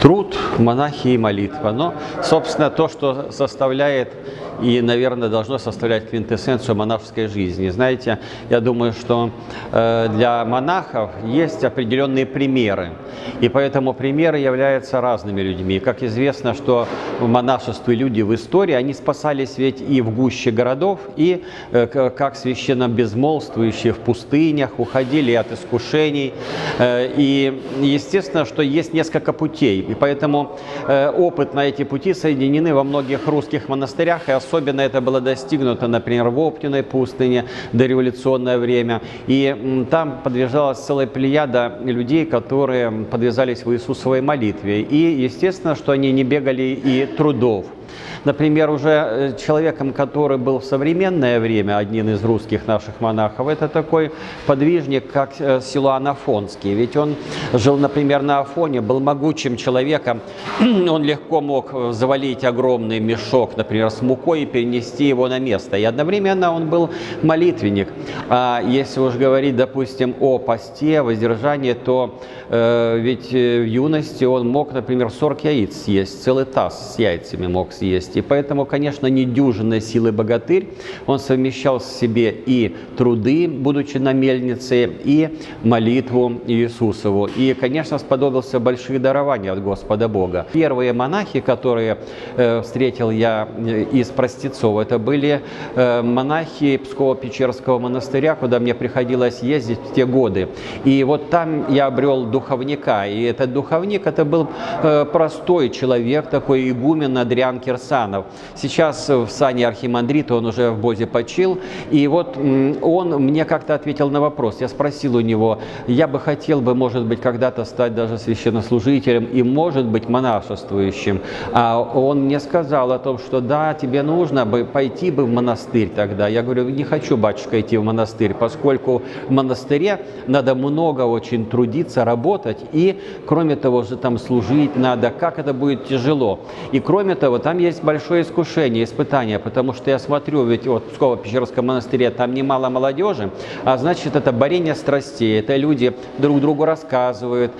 Труд, монахи и молитва. Но, собственно, то, что составляет и, наверное, должно составлять квинтэссенцию монашеской жизни. Знаете, я думаю, что э, для монахов есть определенные примеры. И поэтому примеры являются разными людьми. Как известно, что в монашестве люди в истории, они спасались ведь и в гуще городов, и э, как священно безмолвствующие в пустынях, уходили от искушений. Э, и естественно, что есть несколько путей. И поэтому опыт на эти пути соединены во многих русских монастырях, и особенно это было достигнуто, например, в Оптиной пустыне дореволюционное время. И там подвязалась целая плеяда людей, которые подвязались в Иисусовой молитве. И, естественно, что они не бегали и трудов. Например, уже э, человеком, который был в современное время, один из русских наших монахов, это такой подвижник, как э, Силуан Афонский. Ведь он жил, например, на Афоне, был могучим человеком. Он легко мог э, завалить огромный мешок, например, с мукой и перенести его на место. И одновременно он был молитвенник. А если уж говорить, допустим, о посте, воздержании, то э, ведь в юности он мог, например, 40 яиц съесть, целый таз с яйцами мог съесть есть. И поэтому, конечно, недюжинной силы богатырь, он совмещал в себе и труды, будучи на мельнице, и молитву Иисусову. И, конечно, сподобился больших дарований от Господа Бога. Первые монахи, которые э, встретил я э, из простецов, это были э, монахи Псково-Печерского монастыря, куда мне приходилось ездить в те годы. И вот там я обрел духовника. И этот духовник, это был простой человек, такой игумен Адриан Кирсан, Станов. Сейчас в сане архимандрита он уже в Бозе почил. И вот он мне как-то ответил на вопрос. Я спросил у него, я бы хотел бы, может быть, когда-то стать даже священнослужителем и, может быть, монашествующим. А он мне сказал о том, что да, тебе нужно бы пойти бы в монастырь тогда. Я говорю, не хочу, батюшка, идти в монастырь, поскольку в монастыре надо много очень трудиться, работать, и, кроме того же, там служить надо, как это будет тяжело. И, кроме того, там есть большое искушение, испытание, потому что я смотрю, ведь вот в Псково-Печерском монастыре там немало молодежи, а значит это борение страстей, это люди друг другу рассказывают,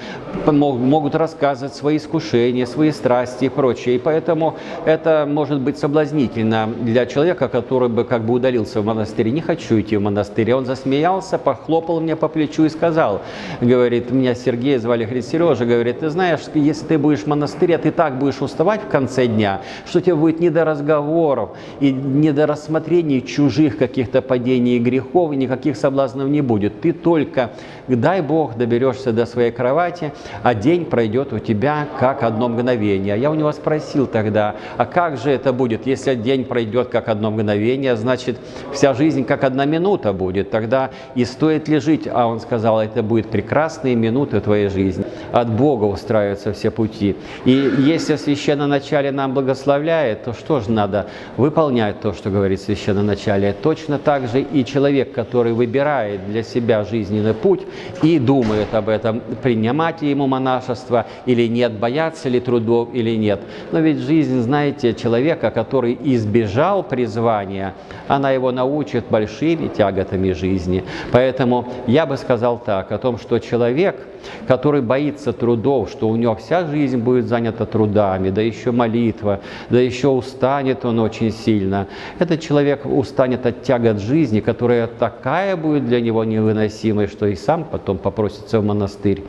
могут рассказывать свои искушения, свои страсти и прочее. И поэтому это может быть соблазнительно для человека, который бы как бы удалился в монастырь. Не хочу идти в монастырь. Он засмеялся, похлопал меня по плечу и сказал, говорит, меня Сергей звали говорит, Сережа, говорит, ты знаешь, если ты будешь в монастыре, ты так будешь уставать в конце дня, что тебе будет не до разговоров и не до рассмотрения чужих каких-то падений и грехов, и никаких соблазнов не будет. Ты только, дай Бог, доберешься до своей кровати, а день пройдет у тебя как одно мгновение. Я у него спросил тогда, а как же это будет, если день пройдет как одно мгновение, значит, вся жизнь как одна минута будет. Тогда и стоит ли жить? А он сказал, это будет прекрасные минуты твоей жизни. От Бога устраиваются все пути. И если священно начале нам благословляет, то что же надо? Выполнять то, что говорит священноначалие. Точно так же и человек, который выбирает для себя жизненный путь и думает об этом, принимать ли ему монашество или нет, бояться ли трудов или нет. Но ведь жизнь, знаете, человека, который избежал призвания, она его научит большими тяготами жизни. Поэтому я бы сказал так, о том, что человек, который боится трудов, что у него вся жизнь будет занята трудами, да еще молитва, да еще устанет он очень сильно. Этот человек устанет от тягот жизни, которая такая будет для него невыносимой, что и сам потом попросится в монастырь.